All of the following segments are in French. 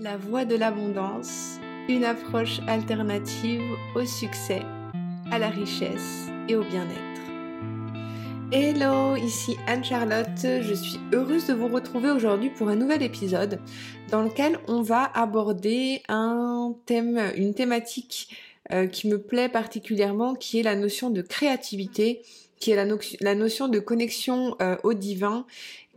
La voie de l'abondance, une approche alternative au succès, à la richesse et au bien-être. Hello, ici Anne-Charlotte, je suis heureuse de vous retrouver aujourd'hui pour un nouvel épisode dans lequel on va aborder un thème, une thématique euh, qui me plaît particulièrement, qui est la notion de créativité, qui est la, notion de connexion euh, au divin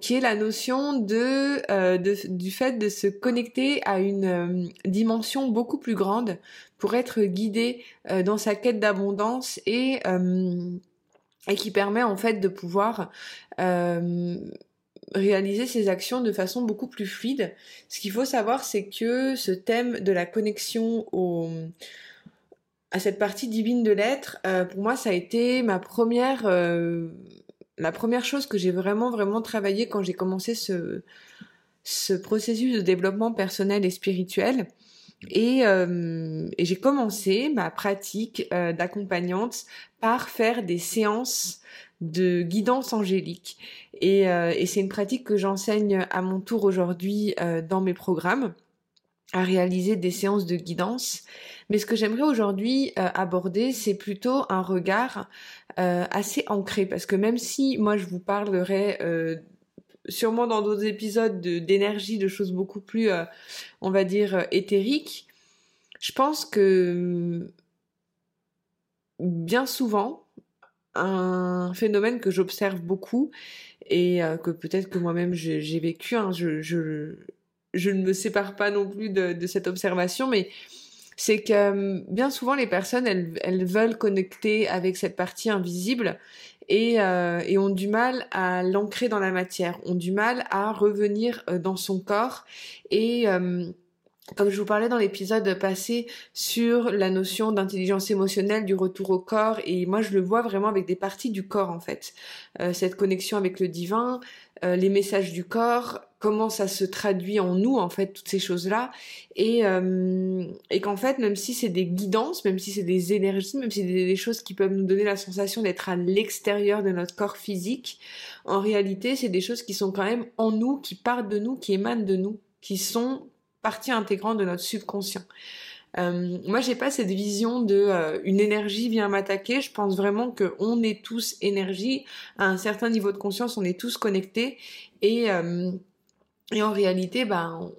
qui est la notion euh, de, du fait de se connecter à une euh, dimension beaucoup plus grande pour être guidé euh, dans sa quête d'abondance et, qui permet en fait de pouvoir réaliser ses actions de façon beaucoup plus fluide. Ce qu'il faut savoir, c'est que ce thème de la connexion à cette partie divine de l'être, pour moi, ça a été ma première la première chose que j'ai vraiment, vraiment travaillé quand j'ai commencé ce, ce processus de développement personnel et spirituel. Et, euh, j'ai commencé ma pratique euh, d'accompagnante par faire des séances de guidance angélique. Et, euh, et c'est une pratique que j'enseigne à mon tour aujourd'hui dans mes programmes à réaliser des séances de guidance. Mais ce que j'aimerais aujourd'hui aborder, c'est plutôt un regard euh, assez ancré, parce que même si moi je vous parlerai euh, sûrement dans d'autres épisodes d'énergie, de, choses beaucoup plus, on va dire, éthériques, je pense que bien souvent, un phénomène que j'observe beaucoup et que peut-être que moi-même j'ai vécu, hein, je, ne me sépare pas non plus de cette observation, mais c'est que euh, bien souvent les personnes, elles, veulent connecter avec cette partie invisible et, euh, et ont du mal à l'ancrer dans la matière, ont du mal à revenir euh, dans son corps et euh, comme je vous parlais dans l'épisode passé sur la notion d'intelligence émotionnelle, du retour au corps, et moi je le vois vraiment avec des parties du corps en fait. Cette connexion avec le divin, euh, les messages du corps, comment ça se traduit en nous en fait, toutes ces choses-là, et, euh, qu'en fait même si c'est des guidances, même si c'est des énergies, même si c'est des, des choses qui peuvent nous donner la sensation d'être à l'extérieur de notre corps physique, en réalité c'est des choses qui sont quand même en nous, qui partent de nous, qui émanent de nous, qui sont partie intégrante de notre subconscient. Euh, moi, j'ai pas cette vision de euh, une énergie vient m'attaquer. Je pense vraiment que on est tous énergie à un certain niveau de conscience, on est tous connectés et euh, et en réalité, ben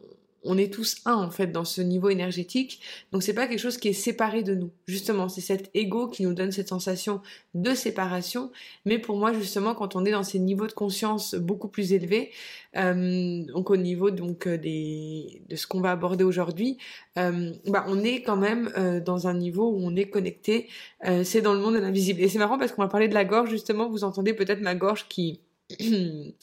on est tous un en fait dans ce niveau énergétique. Donc c'est pas quelque chose qui est séparé de nous. Justement, c'est cet ego qui nous donne cette sensation de séparation. Mais pour moi, justement, quand on est dans ces niveaux de conscience beaucoup plus élevés, euh, donc au niveau donc euh, de ce qu'on va aborder aujourd'hui, euh, bah on est quand même dans un niveau où on est connecté. C'est dans le monde de l'invisible. Et c'est marrant parce qu'on va parler de la gorge justement. Vous entendez peut-être ma gorge qui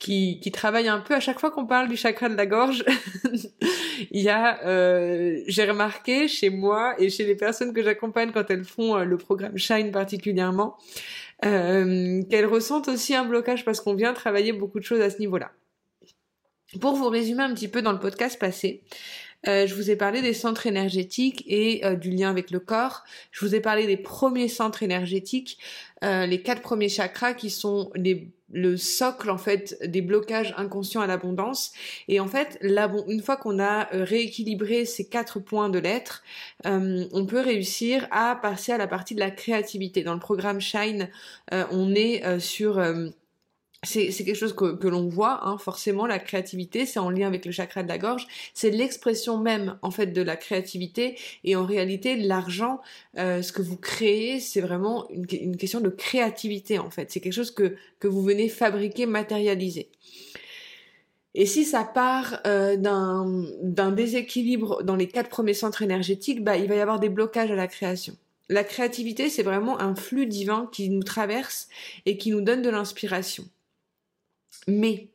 qui, qui travaille un peu à chaque fois qu'on parle du chakra de la gorge. il y a, euh, j'ai remarqué chez moi et chez les personnes que j'accompagne quand elles font euh, le programme Shine particulièrement, euh, qu'elles ressentent aussi un blocage parce qu'on vient travailler beaucoup de choses à ce niveau-là. Pour vous résumer un petit peu dans le podcast passé, euh, je vous ai parlé des centres énergétiques et euh, du lien avec le corps. Je vous ai parlé des premiers centres énergétiques, euh, les quatre premiers chakras qui sont les, le socle en fait des blocages inconscients à l'abondance. Et en fait, une fois qu'on a rééquilibré ces quatre points de l'être, on peut réussir à passer à la partie de la créativité. Dans le programme Shine, on est sur c'est quelque chose que, l'on voit, hein, forcément, la créativité, c'est en lien avec le chakra de la gorge, c'est l'expression même, en fait, de la créativité, et en réalité, l'argent, euh, ce que vous créez, c'est vraiment une, une, question de créativité, en fait, c'est quelque chose que, que vous venez fabriquer, matérialiser. Et si ça part euh, d'un déséquilibre dans les quatre premiers centres énergétiques, bah, il va y avoir des blocages à la création. La créativité, c'est vraiment un flux divin qui nous traverse et qui nous donne de l'inspiration. Mais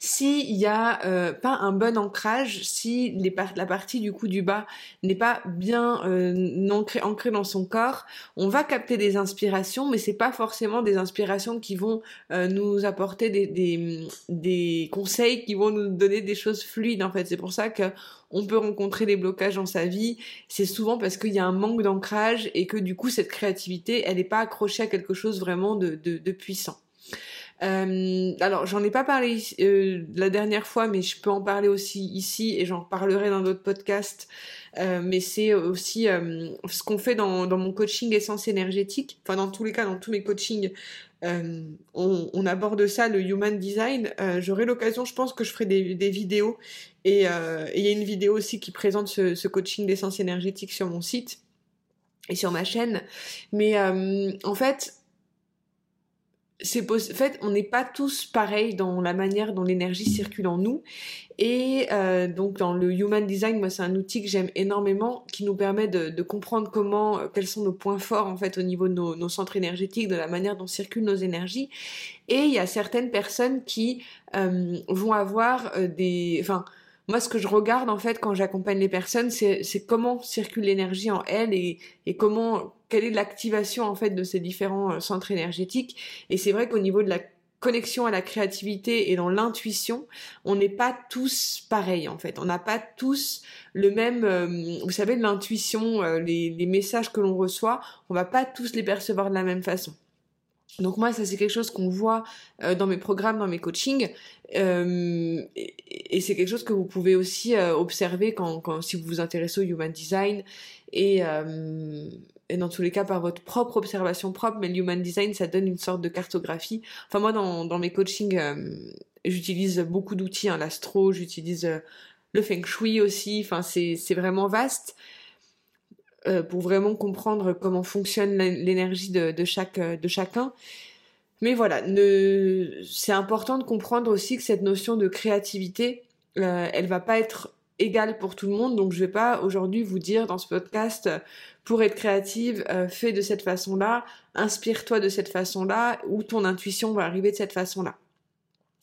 s'il n'y a euh, pas un bon ancrage, si la partie du coup du bas n'est pas bien euh, ancrée, dans son corps, on va capter des inspirations, mais c'est pas forcément des inspirations qui vont euh, nous apporter des, conseils, qui vont nous donner des choses fluides en fait. C'est pour ça que on peut rencontrer des blocages dans sa vie. C'est souvent parce qu'il y a un manque d'ancrage et que du coup cette créativité, elle n'est pas accrochée à quelque chose vraiment de, de, de puissant. Euh, alors, j'en ai pas parlé euh, la dernière fois, mais je peux en parler aussi ici et j'en parlerai dans d'autres podcasts. Euh, mais c'est aussi ce qu'on fait dans, mon coaching essence énergétique. Enfin, dans tous les cas, dans tous mes coachings, on, aborde ça, le human design. J'aurai l'occasion, je pense que je ferai des, des vidéos. Et il y a une vidéo aussi qui présente ce, ce coaching d'essence énergétique sur mon site et sur ma chaîne. Mais en fait, c'est en fait on n'est pas tous pareils dans la manière dont l'énergie circule en nous. Et euh, donc dans le human design moi c'est un outil que j'aime énormément qui nous permet de, de, comprendre comment euh, quels sont nos points forts en fait au niveau de nos, nos, centres énergétiques de la manière dont circulent nos énergies. Et il y a certaines personnes qui euh, vont avoir euh, des enfin moi, ce que je regarde en fait quand j'accompagne les personnes, c'est comment circule l'énergie en elles et, et comment quelle est l'activation en fait de ces différents euh, centres énergétiques. Et c'est vrai qu'au niveau de la connexion à la créativité et dans l'intuition, on n'est pas tous pareils en fait. On n'a pas tous le même, euh, vous savez, l'intuition, euh, les, messages que l'on reçoit, on va pas tous les percevoir de la même façon. Donc moi, ça c'est quelque chose qu'on voit euh, dans mes programmes, dans mes coachings, euh, et, c'est quelque chose que vous pouvez aussi euh, observer quand, quand, si vous vous intéressez au human design, et, euh, et dans tous les cas par votre propre observation propre, mais le human design, ça donne une sorte de cartographie. Enfin moi, dans, mes coachings, euh, j'utilise beaucoup d'outils, hein, l'astro, j'utilise le feng shui aussi, enfin c'est vraiment vaste. Euh, pour vraiment comprendre comment fonctionne l'énergie de, chaque, de chacun. Mais voilà, c'est important de comprendre aussi que cette notion de créativité, euh, elle va pas être égale pour tout le monde. Donc je vais pas aujourd'hui vous dire dans ce podcast pour être créative, euh, fais de cette façon-là, inspire-toi de cette façon-là, ou ton intuition va arriver de cette façon-là.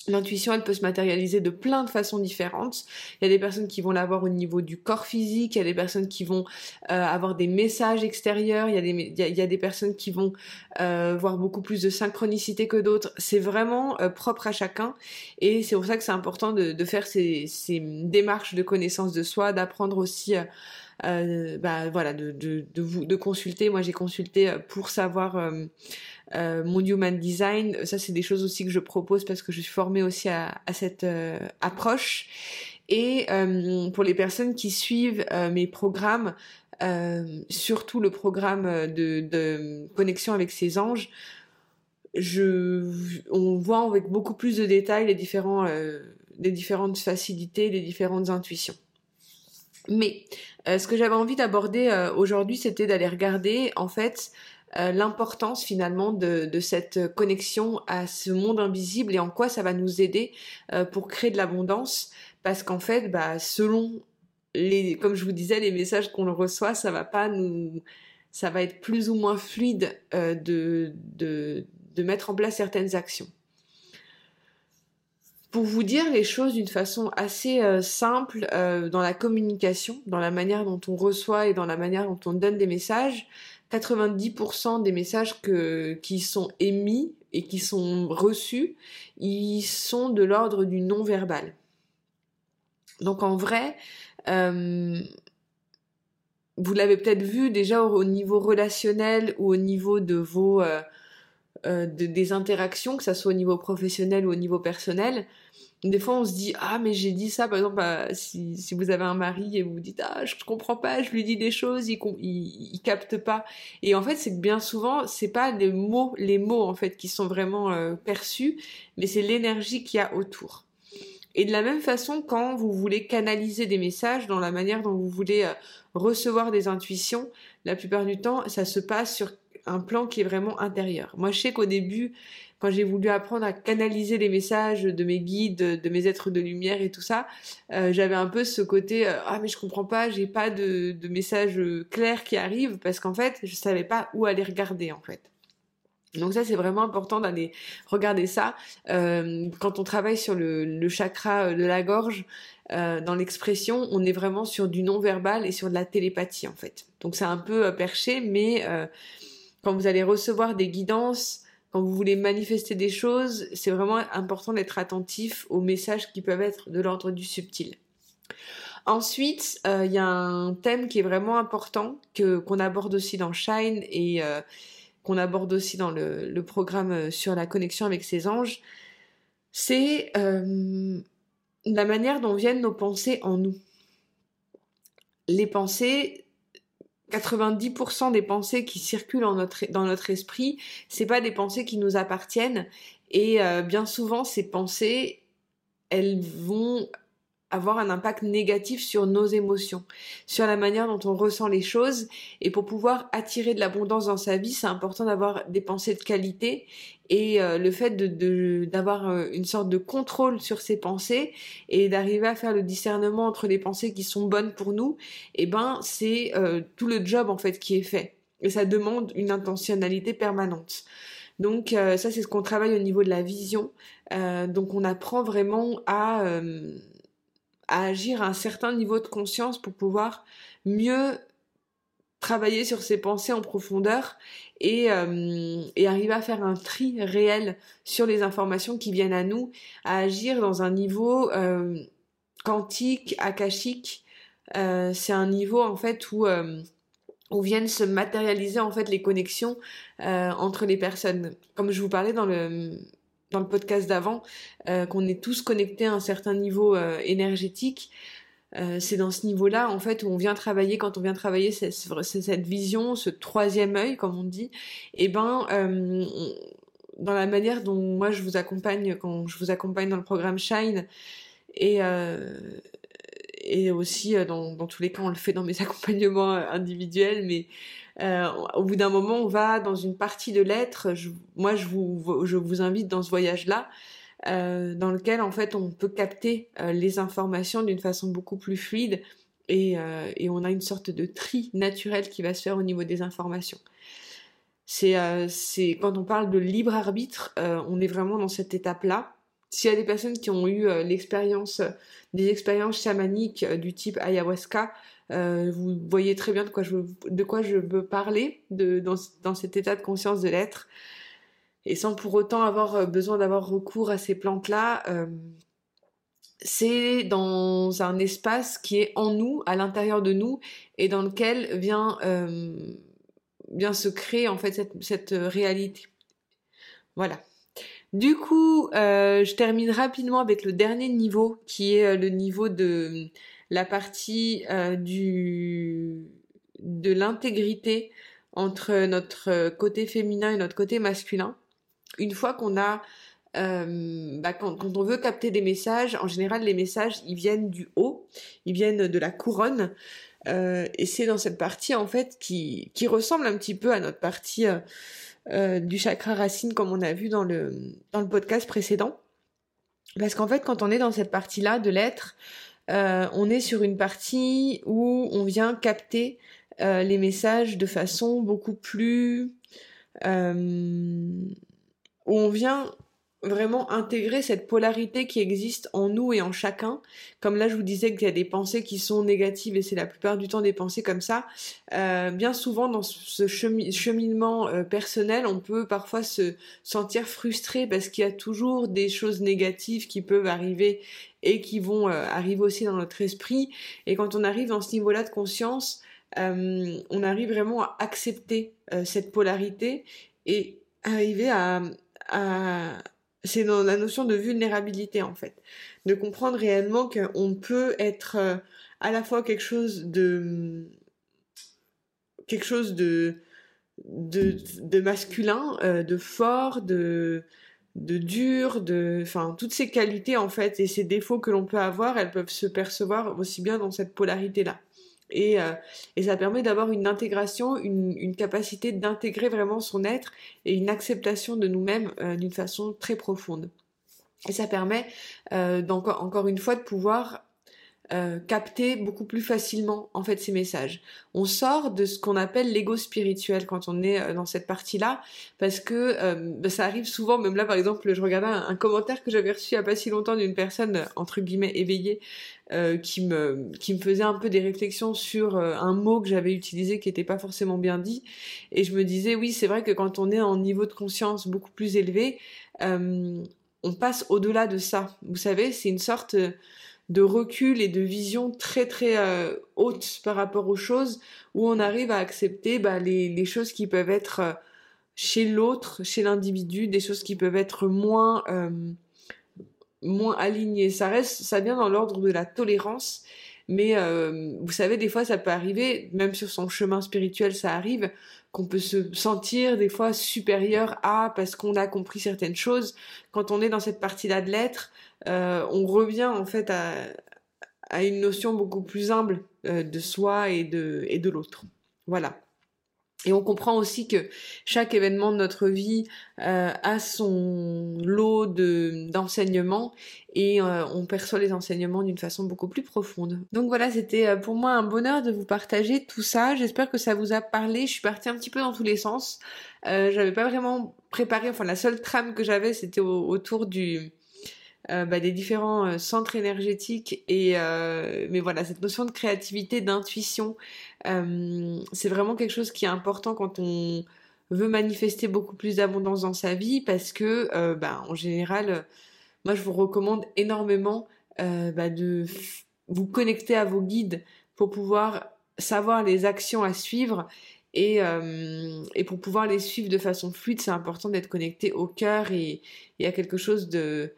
L'intuition, elle peut se matérialiser de plein de façons différentes. Il y a des personnes qui vont l'avoir au niveau du corps physique, il y a des personnes qui vont euh, avoir des messages extérieurs, il y a des, il y a, des personnes qui vont euh, voir beaucoup plus de synchronicité que d'autres. C'est vraiment euh, propre à chacun et c'est pour ça que c'est important de, de faire ces, ces, démarches de connaissance de soi, d'apprendre aussi... Euh, bah voilà de, de, de, vous consulter moi j'ai consulté pour savoir euh, euh, mon human design, ça c'est des choses aussi que je propose parce que je suis formée aussi à, cette euh, approche. Et euh, pour les personnes qui suivent euh, mes programmes, euh, surtout le programme de, connexion avec ces anges, je, on voit avec beaucoup plus de détails les différents, les différentes facilités, les différentes intuitions. Mais ce que j'avais envie d'aborder aujourd'hui, c'était d'aller regarder en fait euh, l'importance finalement de, cette connexion à ce monde invisible et en quoi ça va nous aider euh, pour créer de l'abondance. Parce qu'en fait bah selon les comme je vous disais les messages qu'on reçoit ça va pas nous ça va être plus ou moins fluide euh, de, de, de mettre en place certaines actions pour vous dire les choses d'une façon assez euh, simple euh, dans la communication, dans la manière dont on reçoit et dans la manière dont on donne des messages, 90% des messages qui sont émis et qui sont reçus, ils sont de l'ordre du non-verbal. Donc en vrai, euh, vous l'avez peut-être vu déjà au, niveau relationnel ou au niveau de vos euh, de, des interactions, que ça soit au niveau professionnel ou au niveau personnel. Des fois, on se dit ah mais j'ai dit ça par exemple bah, si, si vous avez un mari et vous vous dites ah je comprends pas, je lui dis des choses, il, il, il capte pas. Et en fait, c'est que bien souvent, c'est pas les mots les mots en fait qui sont vraiment euh, perçus, mais c'est l'énergie qu'il y a autour. Et de la même façon, quand vous voulez canaliser des messages dans la manière dont vous voulez euh, recevoir des intuitions, la plupart du temps, ça se passe sur un plan qui est vraiment intérieur. Moi, je sais qu'au début, quand j'ai voulu apprendre à canaliser les messages de mes guides, de mes êtres de lumière et tout ça, euh, j'avais un peu ce côté euh, ah mais je comprends pas, j'ai pas de, de messages clairs qui arrivent parce qu'en fait, je savais pas où aller regarder en fait. Donc ça, c'est vraiment important d'aller regarder ça. Euh, quand on travaille sur le, chakra de la gorge, dans l'expression, on est vraiment sur du non-verbal et sur de la télépathie en fait. Donc c'est un peu perché, mais quand vous allez recevoir des guidances, quand vous voulez manifester des choses, c'est vraiment important d'être attentif aux messages qui peuvent être de l'ordre du subtil. Ensuite, il euh, y a un thème qui est vraiment important que qu'on aborde aussi dans Shine et euh, qu'on aborde aussi dans le, le, programme sur la connexion avec ses anges, c'est la manière dont viennent nos pensées en nous. Les pensées, 90% des pensées qui circulent dans notre esprit, c'est pas des pensées qui nous appartiennent. Et euh, bien souvent, ces pensées, elles vont avoir un impact négatif sur nos émotions, sur la manière dont on ressent les choses. Et pour pouvoir attirer de l'abondance dans sa vie, c'est important d'avoir des pensées de qualité et euh, le fait de d'avoir euh, une sorte de contrôle sur ses pensées et d'arriver à faire le discernement entre les pensées qui sont bonnes pour nous, eh ben c'est euh, tout le job en fait qui est fait. Et ça demande une intentionnalité permanente. Donc ça c'est ce qu'on travaille au niveau de la vision. donc on apprend vraiment à à agir à un certain niveau de conscience pour pouvoir mieux travailler sur ses pensées en profondeur et, euh, et, arriver à faire un tri réel sur les informations qui viennent à nous, à agir dans un niveau euh, quantique, akashique. Euh, c'est un niveau en fait où où viennent se matérialiser en fait les connexions entre les personnes. Comme je vous parlais dans le dans le podcast d'avant, qu'on est tous connectés à un certain niveau énergétique. Euh, c'est dans ce niveau-là, en fait, où on vient travailler, quand on vient travailler cette, cette vision, ce troisième œil, comme on dit, et eh ben, euh, dans la manière dont moi je vous accompagne, quand je vous accompagne dans le programme Shine, et, euh, et aussi dans, dans, tous les cas, on le fait dans mes accompagnements individuels, mais au bout d'un moment, on va dans une partie de l'être. Moi, je vous, invite dans ce voyage-là euh, dans lequel en fait on peut capter euh, les informations d'une façon beaucoup plus fluide et, euh, on a une sorte de tri naturel qui va se faire au niveau des informations. Quand on parle de libre arbitre, on est vraiment dans cette étape-là. S'il y a des personnes qui ont eu l'expérience, des expériences chamaniques du type ayahuasca, vous voyez très bien de quoi je veux, parler dans, cet état de conscience de l'être et sans pour autant avoir euh, besoin d'avoir recours à ces plantes-là, euh, c'est dans un espace qui est en nous, à l'intérieur de nous, et dans lequel vient, euh, se créer en fait cette réalité. Voilà. Du coup, je termine rapidement avec le dernier niveau, qui est le niveau de la partie du de l'intégrité entre notre côté féminin et notre côté masculin une fois qu'on a euh, bah, quand, on veut capter des messages, en général, les messages, ils viennent du haut, ils viennent de la couronne. Euh, et c'est dans cette partie, en fait, qui ressemble un petit peu à notre partie euh, du chakra racine, comme on a vu dans le, dans le podcast précédent. Parce qu'en fait, quand on est dans cette partie-là de l'être, on est sur une partie où on vient capter les messages de façon beaucoup plus où on vient vraiment intégrer cette polarité qui existe en nous et en chacun. Comme là, je vous disais qu'il y a des pensées qui sont négatives et c'est la plupart du temps des pensées comme ça. Euh, bien souvent, dans ce cheminement euh, personnel, on peut parfois se sentir frustré parce qu'il y a toujours des choses négatives qui peuvent arriver et qui vont euh, arriver aussi dans notre esprit. Et quand on arrive dans ce niveau-là de conscience, on arrive vraiment à accepter cette polarité et arriver à c'est dans la notion de vulnérabilité en fait, de comprendre réellement qu'on peut être euh, à la fois quelque chose de quelque chose de de, masculin, euh, de fort, de de dur, de enfin toutes ces qualités en fait et ces défauts que l'on peut avoir, elles peuvent se percevoir aussi bien dans cette polarité là. Et, euh, et, ça permet d'avoir une intégration, une, capacité d'intégrer vraiment son être et une acceptation de nous-mêmes euh, d'une façon très profonde. Et ça permet euh, encore une fois de pouvoir euh, capter beaucoup plus facilement en fait ces messages. On sort de ce qu'on appelle l'ego spirituel quand on est euh, dans cette partie-là, parce que euh, bah, ça arrive souvent. Même là, par exemple, je regardais un, commentaire que j'avais reçu il y a pas si longtemps d'une personne entre guillemets éveillée qui me qui me faisait un peu des réflexions sur un mot que j'avais utilisé qui n'était pas forcément bien dit, et je me disais oui, c'est vrai que quand on est en niveau de conscience beaucoup plus élevé, on passe au-delà de ça. Vous savez, c'est une sorte de recul et de vision très très euh, haute par rapport aux choses, où on arrive à accepter bah, les, choses qui peuvent être euh, chez l'autre, chez l'individu, des choses qui peuvent être moins moins alignées. Ça reste, ça vient dans l'ordre de la tolérance, mais vous savez, des fois, ça peut arriver, même sur son chemin spirituel, ça arrive, qu'on peut se sentir des fois supérieur à parce qu'on a compris certaines choses. Quand on est dans cette partie-là de l'être, euh, on revient en fait à, une notion beaucoup plus humble euh, de soi et de, et de l'autre. Voilà. Et on comprend aussi que chaque événement de notre vie euh, a son lot de d'enseignements et on perçoit les enseignements d'une façon beaucoup plus profonde. Donc voilà, c'était pour moi un bonheur de vous partager tout ça. J'espère que ça vous a parlé. Je suis partie un petit peu dans tous les sens. Euh, j'avais pas vraiment préparé. Enfin, la seule trame que j'avais, c'était autour du euh, bah, des différents euh, centres énergétiques et euh, mais voilà cette notion de créativité d'intuition c'est vraiment quelque chose qui est important quand on veut manifester beaucoup plus d'abondance dans sa vie parce que bah, en général moi je vous recommande énormément bah, de vous connecter à vos guides pour pouvoir savoir les actions à suivre et, et, pour pouvoir les suivre de façon fluide, c'est important d'être connecté au cœur et, et, à quelque chose de,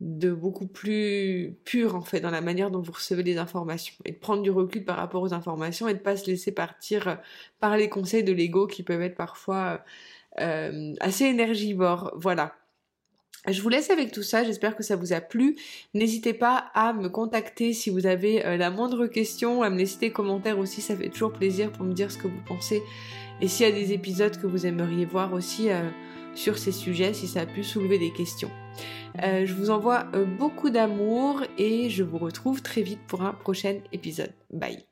de beaucoup plus pur en fait dans la manière dont vous recevez les informations et de prendre du recul par rapport aux informations et de pas se laisser partir par les conseils de l'ego qui peuvent être parfois euh, assez énergivores. Voilà. Je vous laisse avec tout ça, j'espère que ça vous a plu. N'hésitez pas à me contacter si vous avez euh, la moindre question, à me laisser des commentaires aussi, ça fait toujours plaisir pour me dire ce que vous pensez. Et s'il y a des épisodes que vous aimeriez voir aussi euh, sur ces sujets, si ça a pu soulever des questions. Euh, je vous envoie euh, beaucoup d'amour et je vous retrouve très vite pour un prochain épisode. Bye